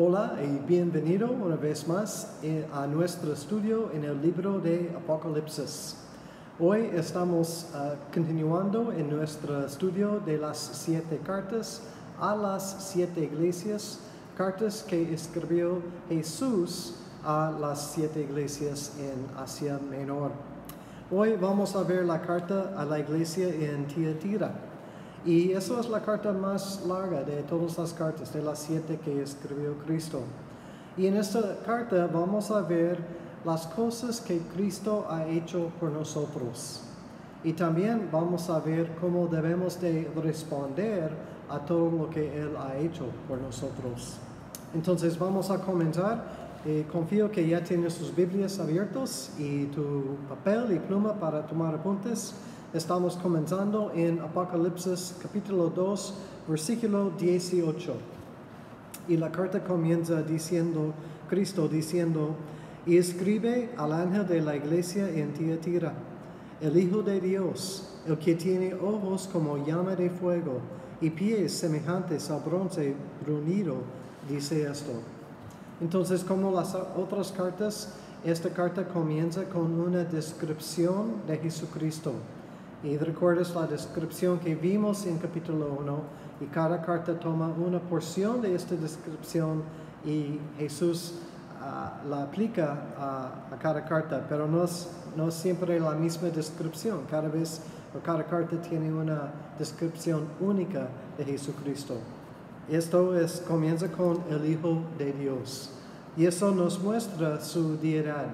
Hola y bienvenido una vez más eh, a nuestro estudio en el libro de Apocalipsis. Hoy estamos uh, continuando en nuestro estudio de las siete cartas a las siete iglesias, cartas que escribió Jesús a las siete iglesias en Asia Menor. Hoy vamos a ver la carta a la iglesia en Tiatira. Y eso es la carta más larga de todas las cartas, de las siete que escribió Cristo. Y en esta carta vamos a ver las cosas que Cristo ha hecho por nosotros. Y también vamos a ver cómo debemos de responder a todo lo que Él ha hecho por nosotros. Entonces vamos a comenzar. Eh, confío que ya tienes sus Biblias abiertos y tu papel y pluma para tomar apuntes. Estamos comenzando en Apocalipsis capítulo 2, versículo 18. Y la carta comienza diciendo, Cristo diciendo, y escribe al ángel de la iglesia en Tiatira, el Hijo de Dios, el que tiene ojos como llama de fuego y pies semejantes al bronce brunido, dice esto. Entonces, como las otras cartas, esta carta comienza con una descripción de Jesucristo. Y recuerdas la descripción que vimos en capítulo 1 y cada carta toma una porción de esta descripción y Jesús uh, la aplica a, a, cada carta, pero no es, no es siempre la misma descripción. Cada vez o cada carta tiene una descripción única de Jesucristo. Esto es, comienza con el Hijo de Dios y eso nos muestra su deidad.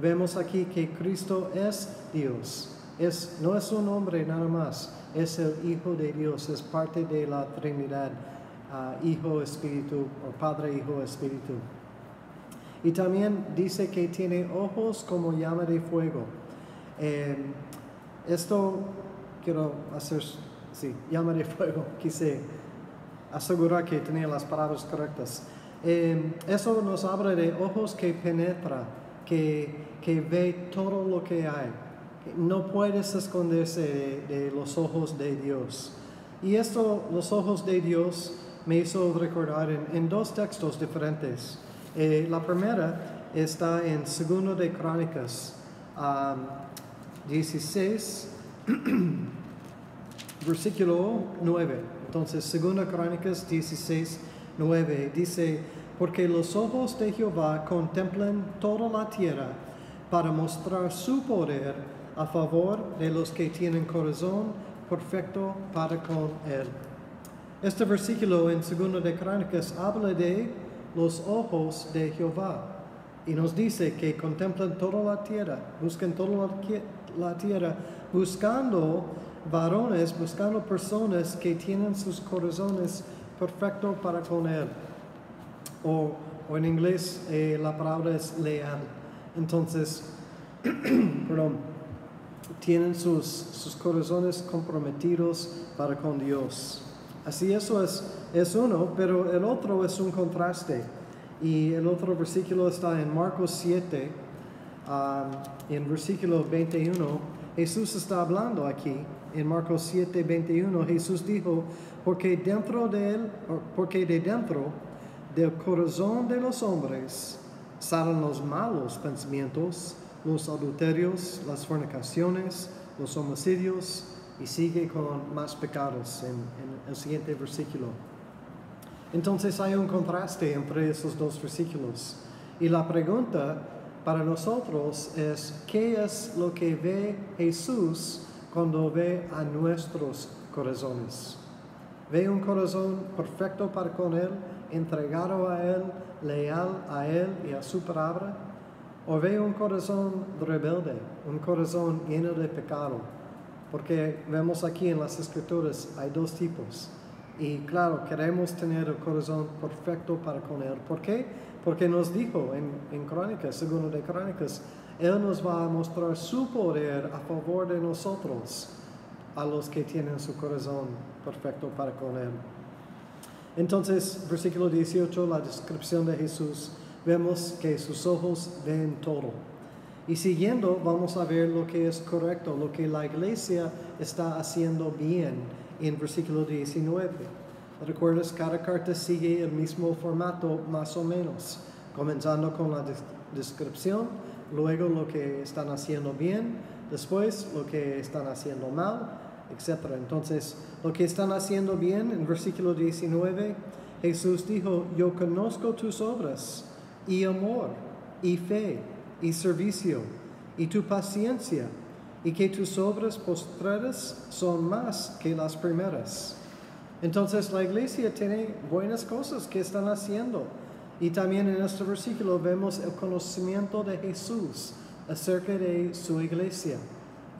Vemos aquí que Cristo es Dios es, no es un hombre nada más, es el Hijo de Dios, es parte de la Trinidad, uh, Hijo, Espíritu, o Padre, Hijo, Espíritu. Y también dice que tiene ojos como llama de fuego. Eh, esto quiero hacer, sí, llama de fuego, quise asegurar que tenía las palabras correctas. Eh, eso nos habla de ojos que penetra, que, que ve todo lo que hay no puedes esconderse de, los ojos de Dios. Y esto, los ojos de Dios, me hizo recordar en, dos textos diferentes. Eh, la primera está en Segundo de Crónicas 16, versículo 9. Entonces, Segundo Crónicas 16, 9 dice, porque los ojos de Jehová contemplan toda la tierra para mostrar su poder a favor de los que tienen corazón perfecto para con Él. Este versículo en Segundo de Crónicas habla de los ojos de Jehová y nos dice que contemplan toda la tierra, buscan toda la tierra, buscando varones, buscando personas que tienen sus corazones perfectos para con Él. O, en inglés eh, la palabra es leal. Entonces, perdón tienen sus, sus corazones comprometidos para con Dios. Así eso es, es uno, pero el otro es un contraste. Y el otro versículo está en Marcos 7, um, en versículo 21. Jesús está hablando aquí. En Marcos 7, 21, Jesús dijo, porque dentro de él, porque de dentro del corazón de los hombres salen los malos pensamientos, los adulterios, las fornicaciones, los homicidios, y sigue con más pecados en, el siguiente versículo. Entonces hay un contraste entre esos dos versículos. Y la pregunta para nosotros es, ¿qué es lo que ve Jesús cuando ve a nuestros corazones? ¿Ve un corazón perfecto para con Él, entregado a Él, leal a Él y a su palabra? O ve un corazón rebelde, un corazón lleno de pecado. Porque vemos aquí en las escrituras hay dos tipos. Y claro, queremos tener el corazón perfecto para con Él. ¿Por qué? Porque nos dijo en, en Crónicas, segundo de Crónicas, Él nos va a mostrar su poder a favor de nosotros, a los que tienen su corazón perfecto para con Él. Entonces, versículo 18, la descripción de Jesús vemos que sus ojos ven todo. Y siguiendo vamos a ver lo que es correcto, lo que la iglesia está haciendo bien en versículo 19. Recuerdas, cada carta sigue el mismo formato más o menos, comenzando con la des- descripción, luego lo que están haciendo bien, después lo que están haciendo mal, etc. Entonces, lo que están haciendo bien en versículo 19, Jesús dijo, yo conozco tus obras y amor y fe y servicio y tu paciencia y que tus obras postreras son más que las primeras. Entonces la iglesia tiene buenas cosas que están haciendo. Y también en este versículo vemos el conocimiento de Jesús acerca de su iglesia.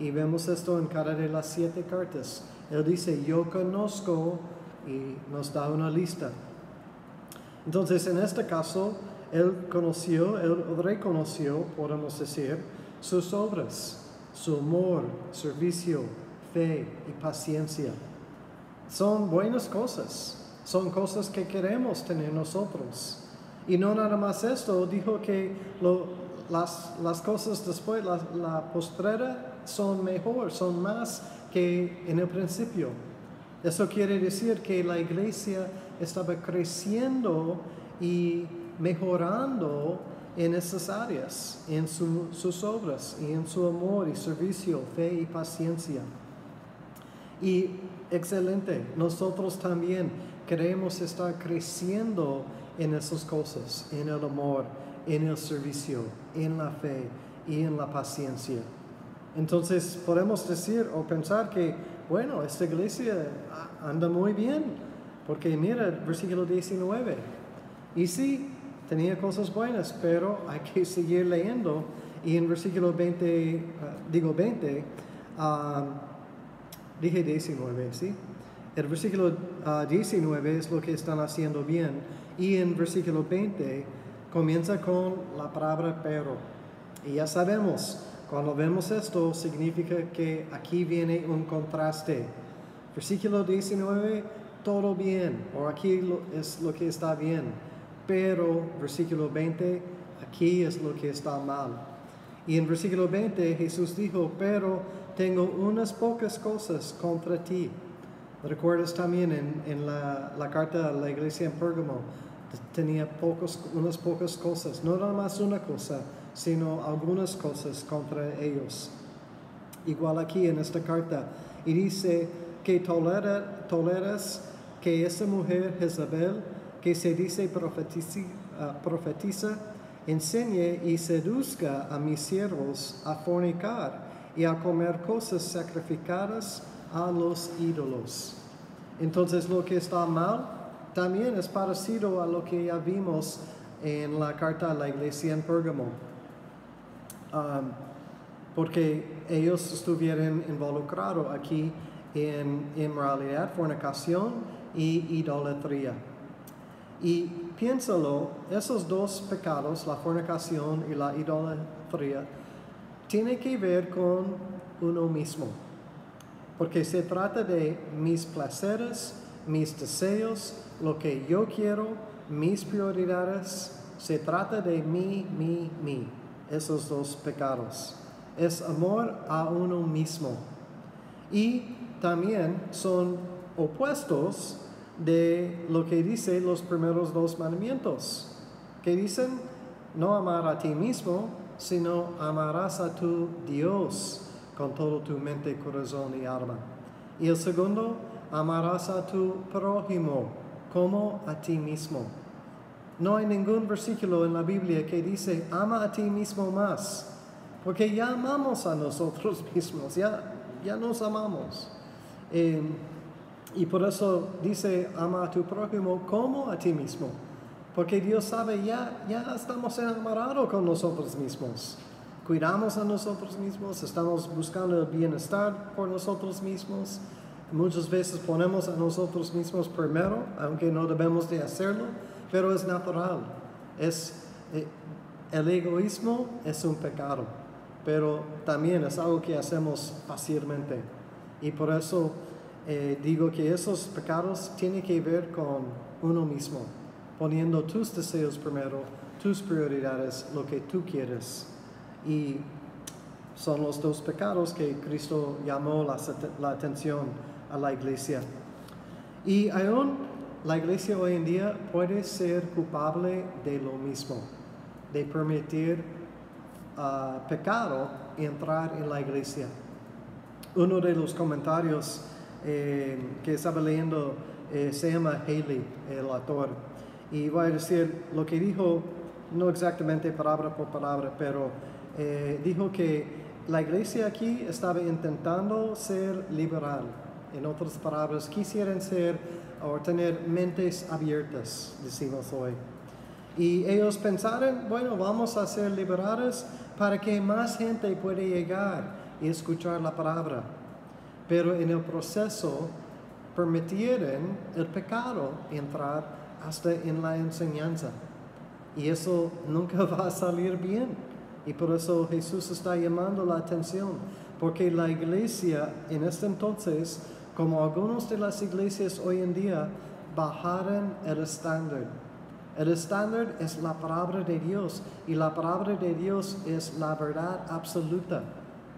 Y vemos esto en cada de las siete cartas. Él dice, yo conozco y nos da una lista. Entonces, en este caso, él conoció, él reconoció, podemos decir, sus obras, su amor, servicio, fe y paciencia. Son buenas cosas, son cosas que queremos tener nosotros. Y no nada más esto, dijo que las, las cosas después, la, la postrera, son mejor, son más que en el principio. Eso quiere decir que la iglesia estaba creciendo y mejorando en esas áreas, en su- sus obras y en su amor y servicio, fe y paciencia. Y excelente, nosotros también queremos estar creciendo en esas cosas, en el amor, en el servicio, en la fe y en la paciencia. Entonces podemos decir o pensar que, bueno, esta iglesia anda muy bien, porque mira versículo 19. Y sí, tenía cosas buenas, pero hay que seguir leyendo. Y en versículo 20, ah, digo 20, ah, dije 19, ¿sí? El versículo ah, 19 es lo que están haciendo bien. Y en versículo 20 comienza con la palabra pero. Y ya sabemos, cuando vemos esto, significa que aquí viene un contraste. Versículo 19, todo bien, o aquí es lo que está bien. Pero versículo 20, aquí es lo que está mal. Y en versículo 20 Jesús dijo, pero tengo unas pocas cosas contra ti. Recuerdas también en, en la, la carta a la iglesia en Pérgamo, tenía pocos, unas pocas cosas, no nada más una cosa, sino algunas cosas contra ellos. Igual aquí en esta carta, y dice que tolera, toleras que esa mujer Jezabel, que se dice ah, profetiza, enseñe y seduzca a mis siervos a fornicar y a comer cosas sacrificadas a los ídolos. Entonces lo que está mal también es parecido a lo que ya vimos en la carta a la iglesia en Pérgamo. Porque ellos estuvieron involucrados aquí en inmoralidad, fornicación y idolatría. Y piénsalo, esos dos pecados, la fornicación y la idolatría, tienen que ver con uno mismo. Porque se trata de mis placeres, mis deseos, lo que yo quiero, mis prioridades. Se trata de mí, mí, mí. Esos dos pecados. Es amor a uno mismo. Y también son opuestos de lo que dice los primeros dos mandamientos. Que dicen, no amar a ti mismo, sino amarás a tu Dios con todo tu mente, corazón y alma. Y el segundo, amarás a tu prójimo como a ti mismo. No hay ningún versículo en la Biblia que dice, ama a ti mismo más, porque ya amamos a nosotros mismos, ya, ya nos amamos. Eh, y por eso dice, ama a tu prójimo como a ti mismo, porque Dios sabe, ya, ya estamos enamorados con nosotros mismos. Cuidamos a nosotros mismos, estamos buscando el bienestar por nosotros mismos. Muchas veces ponemos a nosotros mismos primero, aunque no debemos de hacerlo, pero es natural. Es, eh, el egoísmo es un pecado, pero también es algo que hacemos fácilmente. Y por eso eh, digo que esos pecados tienen que ver con uno mismo, poniendo tus deseos primero, tus prioridades, lo que tú quieres. Y son los dos pecados que Cristo llamó la, la atención a la iglesia. Y aún la iglesia hoy en día puede ser culpable de lo mismo, de permitir uh, pecado entrar en la iglesia. Uno de los comentarios eh, que estaba leyendo eh, se llama Haley, el autor, y voy a decir lo que dijo, no exactamente palabra por palabra, pero eh, dijo que la iglesia aquí estaba intentando ser liberal. En otras palabras, quisieran ser o tener mentes abiertas, decimos hoy. Y ellos pensaron, bueno, vamos a ser liberales para que más gente pueda llegar y escuchar la palabra. Pero en el proceso permitieron el pecado entrar hasta en la enseñanza. Y eso nunca va a salir bien. Y por eso Jesús está llamando la atención. Porque la iglesia en este entonces como algunas de las iglesias hoy en día bajaron el estándar. El estándar es la palabra de Dios y la palabra de Dios es la verdad absoluta.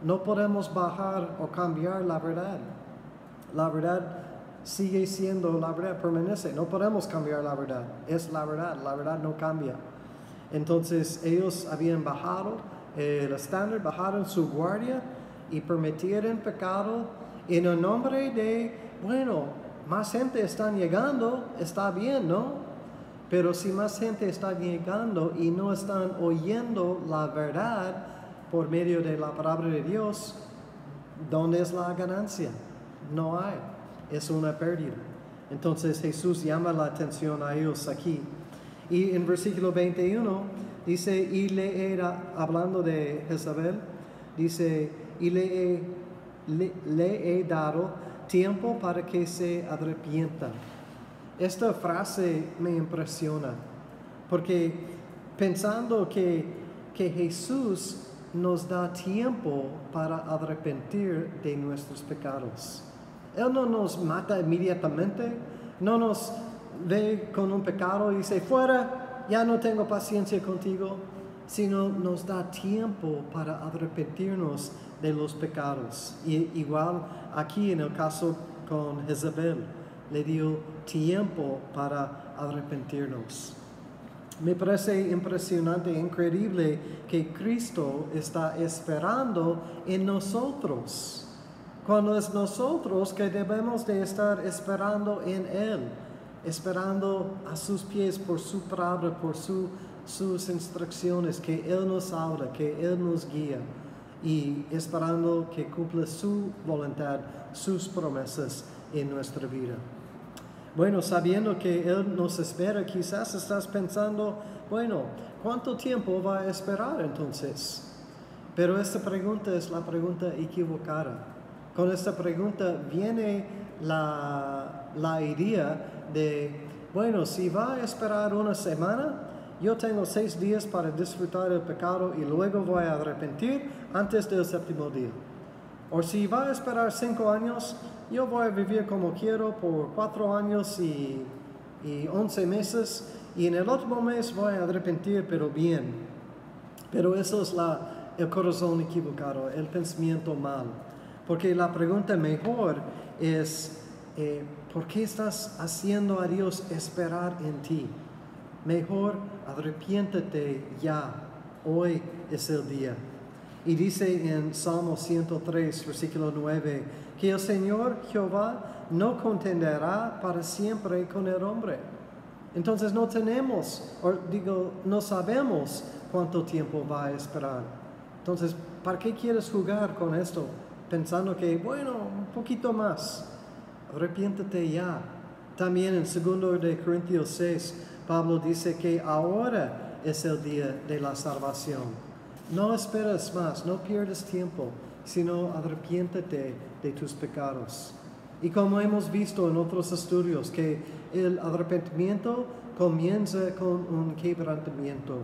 No podemos bajar o cambiar la verdad. La verdad sigue siendo la verdad, permanece. No podemos cambiar la verdad. Es la verdad, la verdad no cambia. Entonces ellos habían bajado el estándar, bajaron su guardia y permitieron pecado en el nombre de, bueno, más gente está llegando, está bien, ¿no? Pero si más gente está llegando y no están oyendo la verdad por medio de la palabra de Dios, ¿dónde es la ganancia? No hay, es una pérdida. Entonces Jesús llama la atención a ellos aquí. Y en versículo 21 dice, y le era, hablando de Jezabel, dice, y le le, he dado tiempo para que se arrepienta. Esta frase me impresiona, porque pensando que, que Jesús nos da tiempo para arrepentir de nuestros pecados. Él no nos mata inmediatamente, no nos ve con un pecado y dice, fuera, ya no tengo paciencia contigo, sino nos da tiempo para arrepentirnos de los pecados. Y igual aquí en el caso con Jezabel, le dio tiempo para arrepentirnos. Me parece impresionante, increíble que Cristo está esperando en nosotros. Cuando es nosotros que debemos de estar esperando en Él, esperando a sus pies por su palabra, por sus instrucciones, que Él nos habla, que Él nos guía y esperando que cumpla su voluntad, sus promesas en nuestra vida. Bueno, sabiendo que Él nos espera, quizás estás pensando, bueno, ¿cuánto tiempo va a esperar entonces? Pero esta pregunta es la pregunta equivocada. Con esta pregunta viene la, la idea de, bueno, si va a esperar una semana, yo tengo seis días para disfrutar el pecado y luego voy a arrepentir antes del séptimo día. O si va a esperar cinco años, yo voy a vivir como quiero por cuatro años y, y once meses y en el otro mes voy a arrepentir, pero bien. Pero eso es la, el corazón equivocado, el pensamiento mal. Porque la pregunta mejor es, eh, ¿por qué estás haciendo a Dios esperar en ti? Mejor arrepiéntete ya, hoy es el día. Y dice en Salmo 103, versículo 9, que el Señor Jehová no contenderá para siempre con el hombre. Entonces no tenemos, o digo, no sabemos cuánto tiempo va a esperar. Entonces, ¿para qué quieres jugar con esto? Pensando que, bueno, un poquito más. Arrepiéntete ya. También en 2 de Corintios 6, Pablo dice que ahora es el día de la salvación. No esperes más, no pierdas tiempo, sino arrepiéntete de tus pecados. Y como hemos visto en otros estudios, que el arrepentimiento comienza con un quebrantamiento,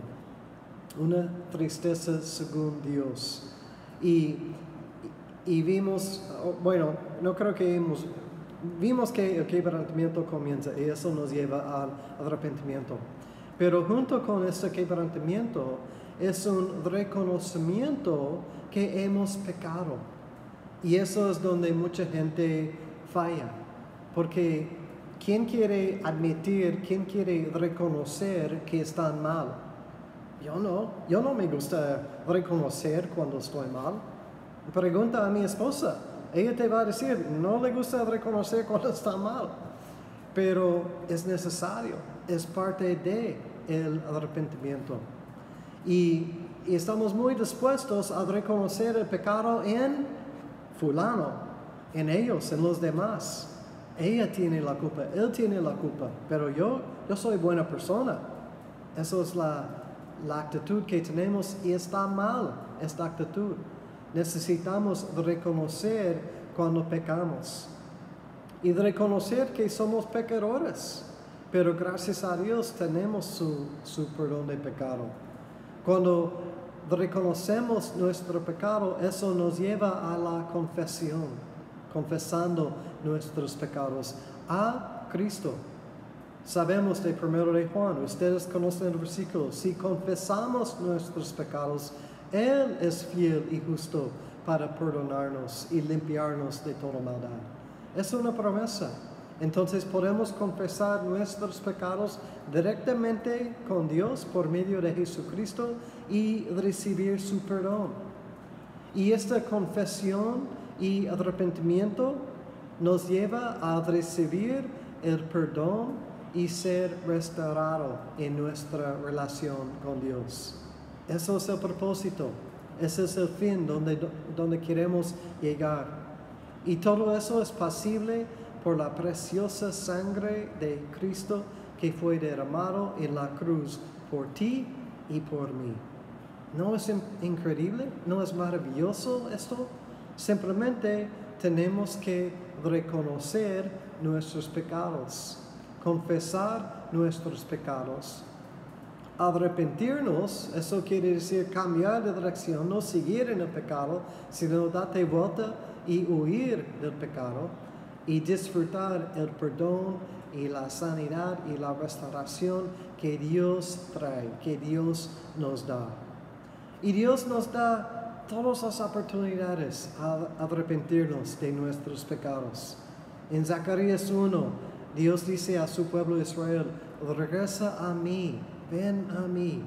una tristeza según Dios. Y, y vimos, bueno, no creo que hemos vimos que el quebrantamiento comienza y eso nos lleva al arrepentimiento. Pero junto con este quebrantamiento es un reconocimiento que hemos pecado. Y eso es donde mucha gente falla. Porque ¿quién quiere admitir, quién quiere reconocer que están mal? Yo no, yo no me gusta reconocer cuando estoy mal. Pregunta a mi esposa, ella te va a decir, no le gusta reconocer cuando está mal, pero es necesario, es parte de el arrepentimiento. Y, y estamos muy dispuestos a reconocer el pecado en fulano, en ellos, en los demás. Ella tiene la culpa, él tiene la culpa, pero yo, yo soy buena persona. Eso es la, la actitud que tenemos y está mal esta actitud. Necesitamos reconocer cuando pecamos y reconocer que somos pecadores, pero gracias a Dios tenemos su, su perdón de pecado. Cuando reconocemos nuestro pecado, eso nos lleva a la confesión, confesando nuestros pecados a Cristo. Sabemos de primero de Juan, ustedes conocen el versículo, si confesamos nuestros pecados, Él es fiel y justo para perdonarnos y limpiarnos de toda maldad. Es una promesa. Entonces podemos confesar nuestros pecados directamente con Dios por medio de Jesucristo y recibir su perdón. Y esta confesión y arrepentimiento nos lleva a recibir el perdón y ser restaurado en nuestra relación con Dios. Eso es el propósito, ese es el fin donde, donde queremos llegar. Y todo eso es posible por la preciosa sangre de Cristo que fue derramado en la cruz por ti y por mí. ¿No es increíble? ¿No es maravilloso esto? Simplemente tenemos que reconocer nuestros pecados confesar nuestros pecados. Arrepentirnos, eso quiere decir cambiar de dirección, no seguir en el pecado, sino darte vuelta y huir del pecado y disfrutar el perdón y la sanidad y la restauración que Dios trae, que Dios nos da. Y Dios nos da todas las oportunidades a arrepentirnos de nuestros pecados. En Zacarías 1, Dios dice a su pueblo Israel, regresa a mí, ven a mí.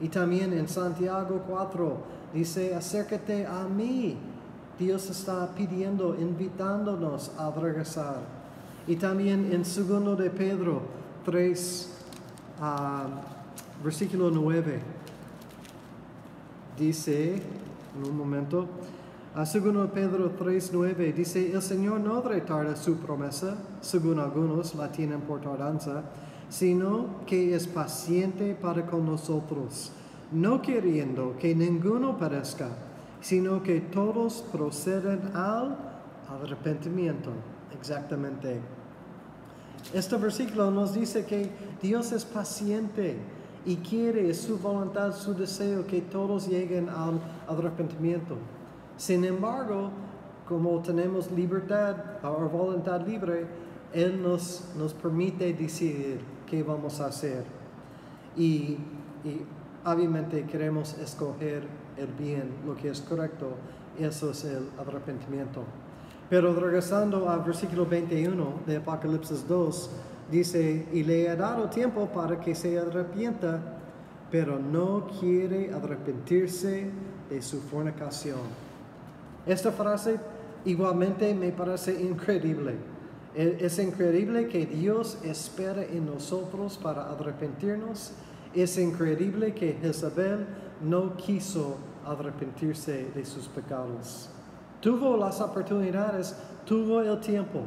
Y también en Santiago 4 dice, acércate a mí. Dios está pidiendo, invitándonos a regresar. Y también en segundo de Pedro 3, ah, versículo 9, dice, en un momento, a segundo Pedro 3.9 dice, el Señor no retarda su promesa, según algunos la tienen por tardanza, sino que es paciente para con nosotros, no queriendo que ninguno perezca, sino que todos proceden al arrepentimiento. Exactamente. Este versículo nos dice que Dios es paciente y quiere, su voluntad, su deseo que todos lleguen al arrepentimiento. Sin embargo, como tenemos libertad o voluntad libre, Él nos, nos permite decidir qué vamos a hacer. Y, y obviamente queremos escoger el bien, lo que es correcto, eso es el arrepentimiento. Pero regresando al versículo 21 de Apocalipsis 2, dice, y le ha dado tiempo para que se arrepienta, pero no quiere arrepentirse de su fornicación. Esta frase igualmente me parece increíble. E, es increíble que Dios espera en nosotros para arrepentirnos. Es increíble que Jezabel no quiso arrepentirse de sus pecados. Tuvo las oportunidades, tuvo el tiempo,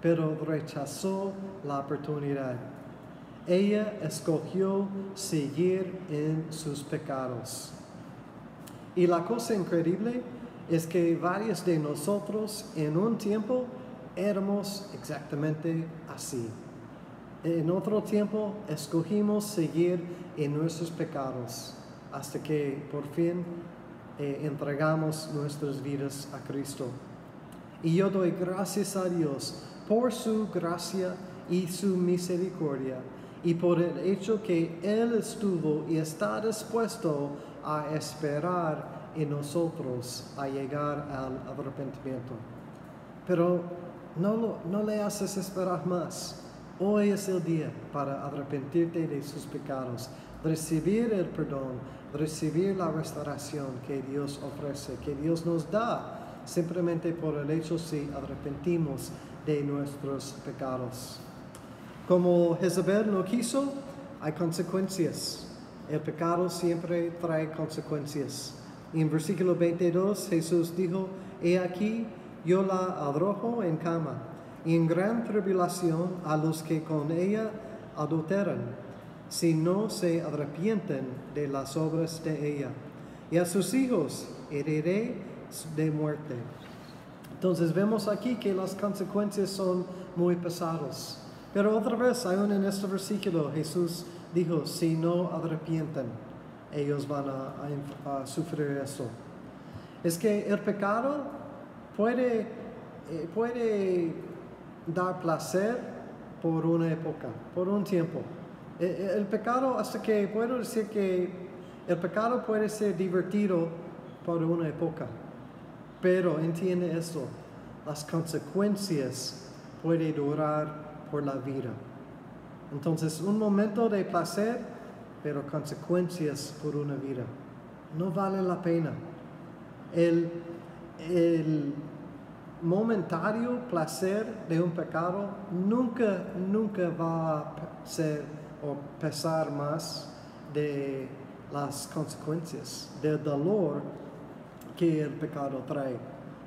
pero rechazó la oportunidad. Ella escogió seguir en sus pecados. Y la cosa increíble es que varios de nosotros en un tiempo éramos exactamente así. En otro tiempo escogimos seguir en nuestros pecados hasta que por fin eh, entregamos nuestras vidas a Cristo. Y yo doy gracias a Dios por su gracia y su misericordia y por el hecho que Él estuvo y está dispuesto a esperar en nosotros a llegar al arrepentimiento. Pero no, no le haces esperar más. Hoy es el día para arrepentirte de sus pecados, recibir el perdón, recibir la restauración que Dios ofrece, que Dios nos da, simplemente por el hecho si arrepentimos de nuestros pecados. Como Jezebel no quiso, hay consecuencias. El pecado siempre trae consecuencias. Y en versículo 22 Jesús dijo, He aquí, yo la arrojo en cama, y en gran tribulación a los que con ella adulteran, si no se arrepienten de las obras de ella. Y a sus hijos heriré de muerte. Entonces vemos aquí que las consecuencias son muy pesadas. Pero otra vez, aún en este versículo, Jesús dijo, si no arrepienten, ellos van a, sufrir eso. Es que el pecado puede, eh, puede dar placer por una época, por un tiempo. E, e, el, pecado, hasta que puedo decir que el pecado puede ser divertido por una época, pero entiende esto, las consecuencias pueden durar por la vida. Entonces, un momento de placer, pero consecuencias por una vida. No vale la pena. El, el momentario placer de un pecado nunca, nunca va a ser o pesar más de las consecuencias, del dolor que el pecado trae.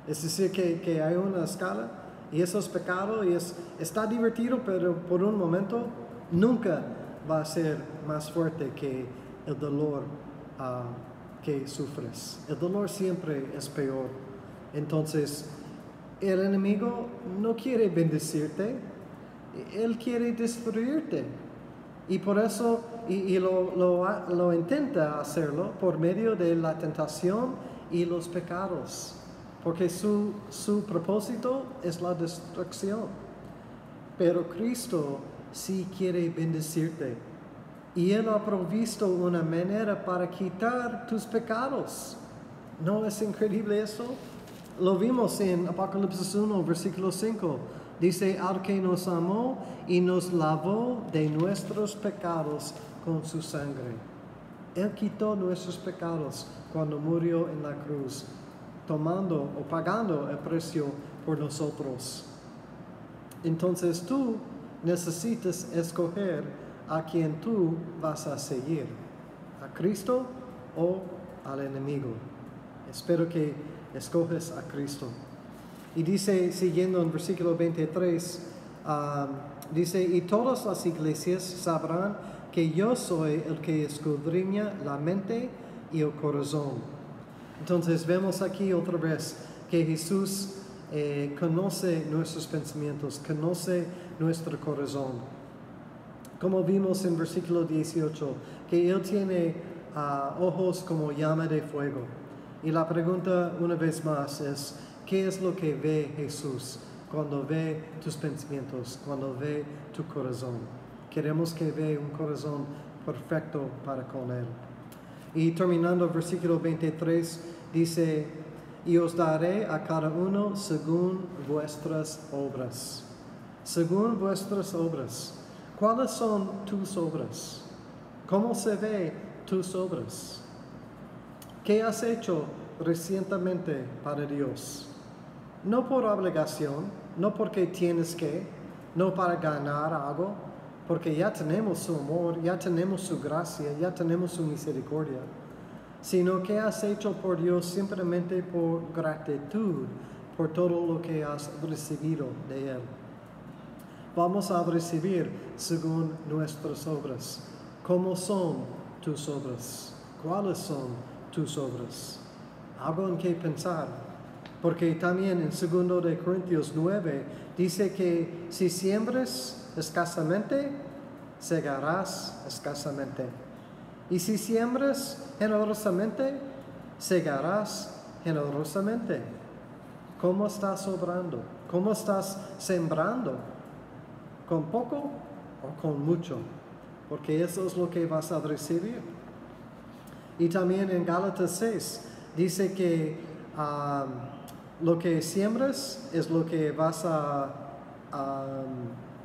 Es decir, que, que hay una escala y esos pecados y es, está divertido, pero por un momento nunca va a ser más fuerte que el dolor ah, que sufres. El dolor siempre es peor. Entonces, el enemigo no quiere bendecirte, él quiere destruirte. Y por eso, y, lo, lo, intenta hacerlo por medio de la tentación y los pecados, porque su, su propósito es la destrucción. Pero Cristo sí quiere bendecirte. Y Él ha provisto una manera para quitar tus pecados. ¿No es increíble eso? Lo vimos en Apocalipsis 1, versículo 5. Dice, al que nos amó y nos lavó de nuestros pecados con su sangre. Él quitó nuestros pecados cuando murió en la cruz, tomando o pagando el precio por nosotros. Entonces tú necesitas escoger a quien tú vas a seguir, a Cristo o al enemigo. Espero que escoges a Cristo. Y dice, siguiendo en versículo 23, um, dice, y todas las iglesias sabrán que yo soy el que escudriña la mente y el corazón. Entonces vemos aquí otra vez que Jesús eh, conoce nuestros pensamientos, conoce nuestro corazón. Como vimos en versículo 18, que Él tiene ah, ojos como llama de fuego. Y la pregunta una vez más es, ¿qué es lo que ve Jesús cuando ve tus pensamientos, cuando ve tu corazón? Queremos que vea un corazón perfecto para con Él. Y terminando el versículo 23, dice, y os daré a cada uno según vuestras obras. Según vuestras obras. ¿Cuáles son tus obras? ¿Cómo se ve tus obras? ¿Qué has hecho recientemente para Dios? No por obligación, no porque tienes que, no para ganar algo, porque ya tenemos su amor, ya tenemos su gracia, ya tenemos su misericordia, sino que has hecho por Dios simplemente por gratitud por todo lo que has recibido de Él. Vamos a recibir según nuestras obras. ¿Cómo son tus obras? ¿Cuáles son tus obras. Algo en que pensar, porque también en 2 de Corintios 9 dice que si siembres escasamente, segarás escasamente. Y si siembras generosamente, segarás generosamente. ¿Cómo estás obrando? ¿Cómo estás sembrando? ¿Con poco o con mucho? Porque eso es lo que vas a recibir. Y también en Gálatas 6 dice que lo que siembras es lo que vas a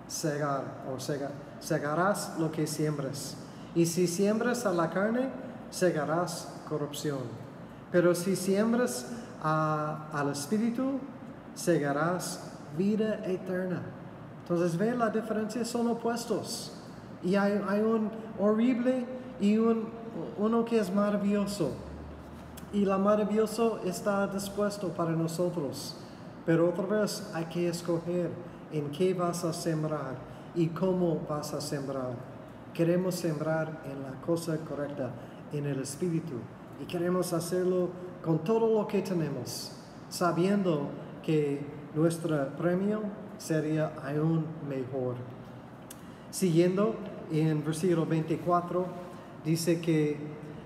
segar o sega- segarás lo que siembres. Y si siembras a la carne, segarás corrupción. Pero si siembras a- al espíritu, segarás vida eterna. Entonces ve la diferencia, son opuestos. Y hay, hay un horrible y un, uno que es maravilloso. Y la maravilloso está dispuesto para nosotros. Pero otra vez hay que escoger en qué vas a sembrar y cómo vas a sembrar. Queremos sembrar en la cosa correcta, en el espíritu. Y queremos hacerlo con todo lo que tenemos, sabiendo que nuestro premio sería aún mejor. Siguiendo en versículo 24, dice que,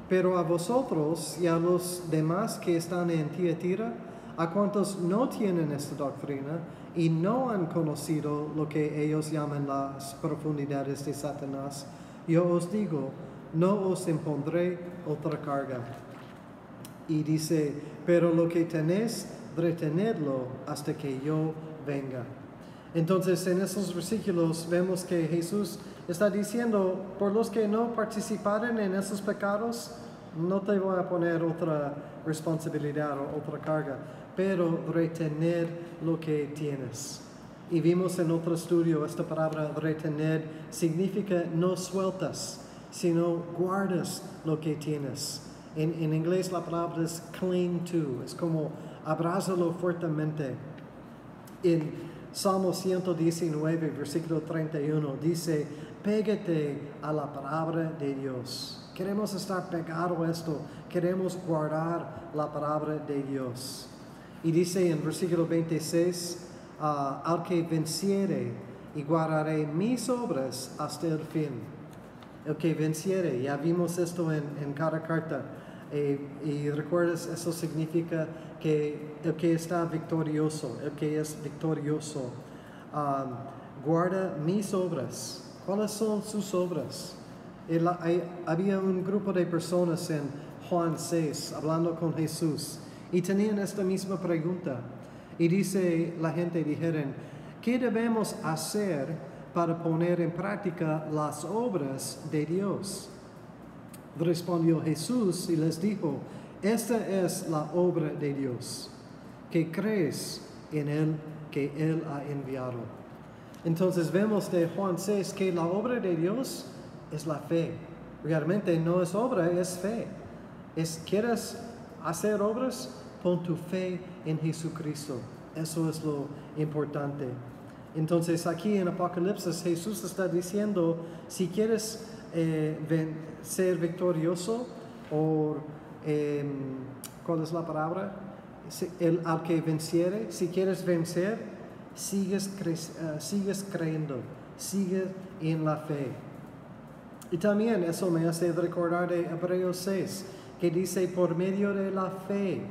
pero a vosotros y a los demás que están en Tiatira, a cuantos no tienen esta doctrina y no han conocido lo que ellos llaman las profundidades de Satanás, yo os digo, no os impondré otra carga. Y dice, pero lo que tenéis, retenedlo hasta que yo venga. Entonces en esos versículos vemos que Jesús está diciendo, por los que no participaron en esos pecados, no te voy a poner otra responsabilidad o otra carga, pero retener lo que tienes. Y vimos en otro estudio esta palabra retener significa no sueltas, sino guardas lo que tienes. En, en inglés la palabra es cling to, es como abrázalo fuertemente. En Salmo 119, versículo 31, dice, pégate a la palabra de Dios. Queremos estar pegado a esto, queremos guardar la palabra de Dios. Y dice en versículo 26, ah, al que venciere y guardaré mis obras hasta el fin. El que venciere, ya vimos esto en, en cada carta. Eh, y recuerdas, eso significa que el que está victorioso, el que es victorioso, um, guarda mis obras. ¿Cuáles son sus obras? Había un grupo de personas en Juan 6 hablando con Jesús y tenían esta misma pregunta. Y dice la gente, dijeron, ¿qué debemos hacer para poner en práctica las obras de Dios? Respondió Jesús y les dijo, esta es la obra de Dios, que crees en Él que Él ha enviado. Entonces vemos de Juan 6 que la obra de Dios es la fe. Realmente no es obra, es fe. Es, ¿Quieres hacer obras? Pon tu fe en Jesucristo. Eso es lo importante. Entonces aquí en Apocalipsis Jesús está diciendo, si quieres eh, ser victorioso o, em, ¿cuál es la palabra? El, al que venciere, si quieres vencer, sigues, cre- eh, sigues creyendo, sigues en la fe. Y también eso me hace recordar de Hebreos 6, que dice por medio de la fe,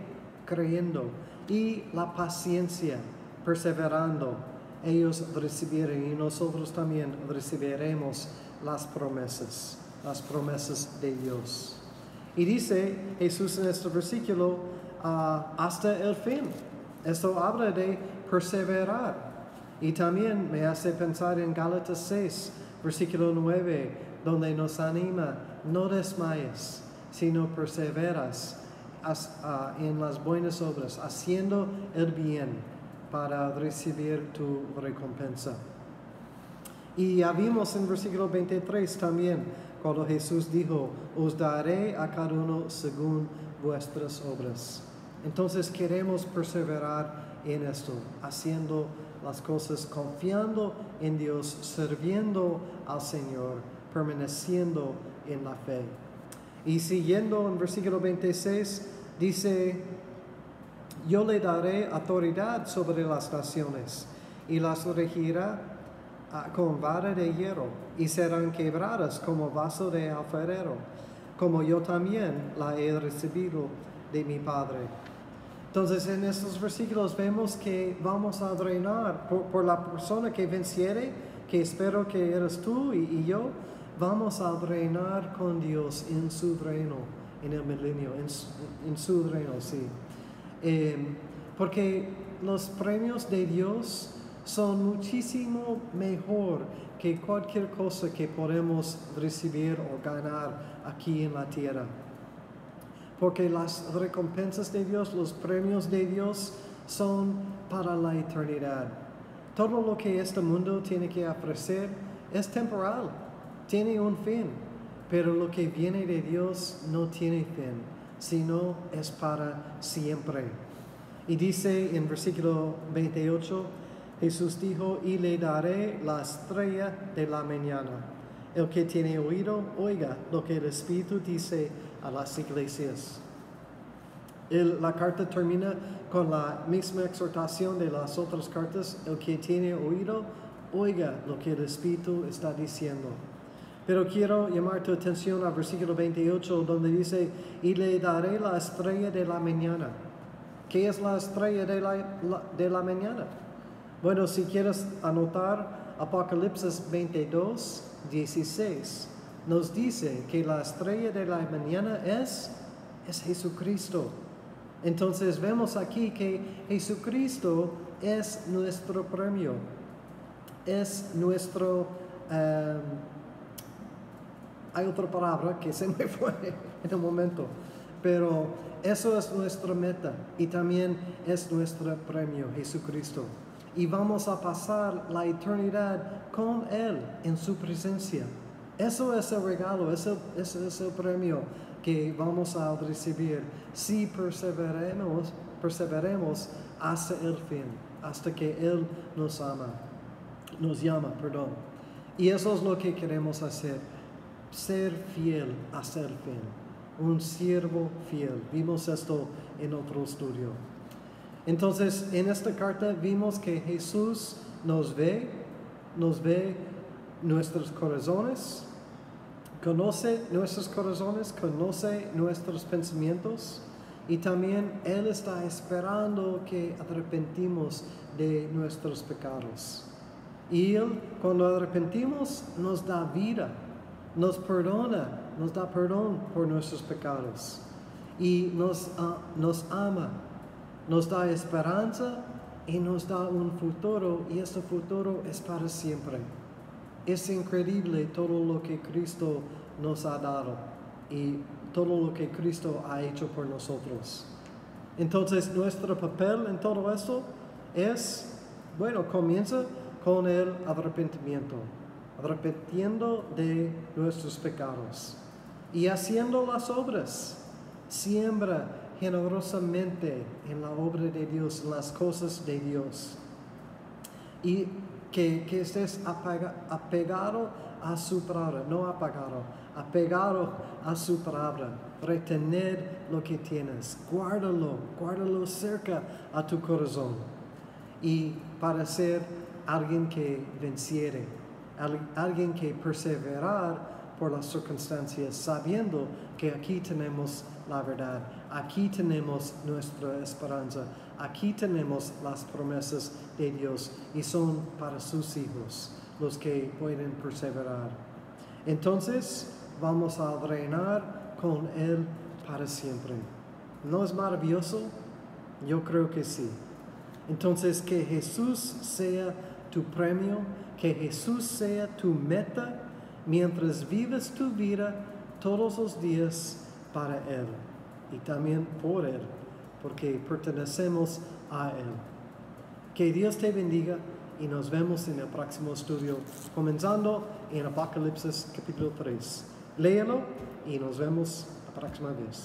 creyendo, y la paciencia, perseverando, ellos recibieron y nosotros también recibiremos las promesas, las promesas de Dios. Y dice Jesús en este versículo, ah, hasta el fin. Esto habla de perseverar. Y también me hace pensar en Gálatas 6, versículo 9, donde nos anima, no desmayes, sino perseveras as- ah, en las buenas obras, haciendo el bien para recibir tu recompensa. Y ya vimos en versículo 23 también, cuando Jesús dijo, os daré a cada uno según vuestras obras. Entonces queremos perseverar en esto, haciendo las cosas confiando en Dios, sirviendo al Señor, permaneciendo en la fe. Y siguiendo en versículo 26, dice, yo le daré autoridad sobre las naciones y las regirá ah, con vara de hierro y serán quebradas como vaso de alfarero, como yo también la he recibido de mi Padre. Entonces en estos versículos vemos que vamos a reinar por, la persona que venciere, que espero que eres tú y, yo, vamos a reinar con Dios en su reino, en el milenio, en su, en reino, sí. Eh, porque los premios de Dios son muchísimo mejor que cualquier cosa que podemos recibir o ganar aquí en la tierra. Porque las recompensas de Dios, los premios de Dios son para la eternidad. Todo lo que este mundo tiene que ofrecer es temporal, tiene un fin, pero lo que viene de Dios no tiene fin, sino es para siempre. Y dice en versículo 28, Jesús dijo, y le daré la estrella de la mañana. El que tiene oído, oiga lo que el Espíritu dice a las iglesias. la carta termina con la misma exhortación de las otras cartas. El que tiene oído, oiga lo que el Espíritu está diciendo. Pero quiero llamar tu atención al versículo 28 donde dice, y le daré la estrella de la mañana. ¿Qué es la estrella de la, de la mañana? Bueno, si quieres anotar Apocalipsis 22, 16, nos dice que la estrella de la mañana es, es Jesucristo. Entonces vemos aquí que Jesucristo es nuestro premio, es nuestro... Em, hay otra palabra que se me fue en el momento, pero eso es nuestra meta y también es nuestro premio, Jesucristo. Y vamos a pasar la eternidad con Él en su presencia. Eso es el regalo, ese, es el premio que vamos a recibir si perseveremos, perseveremos hasta el fin, hasta que Él nos ama, nos llama, perdón. Y eso es lo que queremos hacer, ser fiel hasta el fin un siervo fiel. Vimos esto en otro estudio. Entonces, en esta carta vimos que Jesús nos ve, nos ve nuestros corazones, conoce nuestros corazones, conoce nuestros pensamientos y también Él está esperando que arrepentimos de nuestros pecados. Y Él, cuando arrepentimos, nos da vida, nos perdona nos da perdón por nuestros pecados y nos, ah, nos ama, nos da esperanza y nos da un futuro y este futuro es para siempre. Es increíble todo lo que Cristo nos ha dado y todo lo que Cristo ha hecho por nosotros. Entonces nuestro papel en todo esto es, bueno, comienza con el arrepentimiento, arrepentiendo de nuestros pecados y haciendo las obras. Siembra generosamente en la obra de Dios, las cosas de Dios. Y que, que estés apegado a su palabra, no apagado, apegado a su palabra. Retener lo que tienes, guárdalo, guárdalo cerca a tu corazón. Y para ser alguien que venciere, alguien que perseverar por las circunstancias, sabiendo que aquí tenemos la verdad, aquí tenemos nuestra esperanza, aquí tenemos las promesas de Dios y son para sus hijos los que pueden perseverar. Entonces vamos a reinar con Él para siempre. ¿No es maravilloso? Yo creo que sí. Entonces que Jesús sea tu premio, que Jesús sea tu meta mientras vives tu vida todos los días para Él y también por Él, porque pertenecemos a Él. Que Dios te bendiga y nos vemos en el próximo estudio, comenzando en Apocalipsis capítulo 3. Léelo y nos vemos la próxima vez.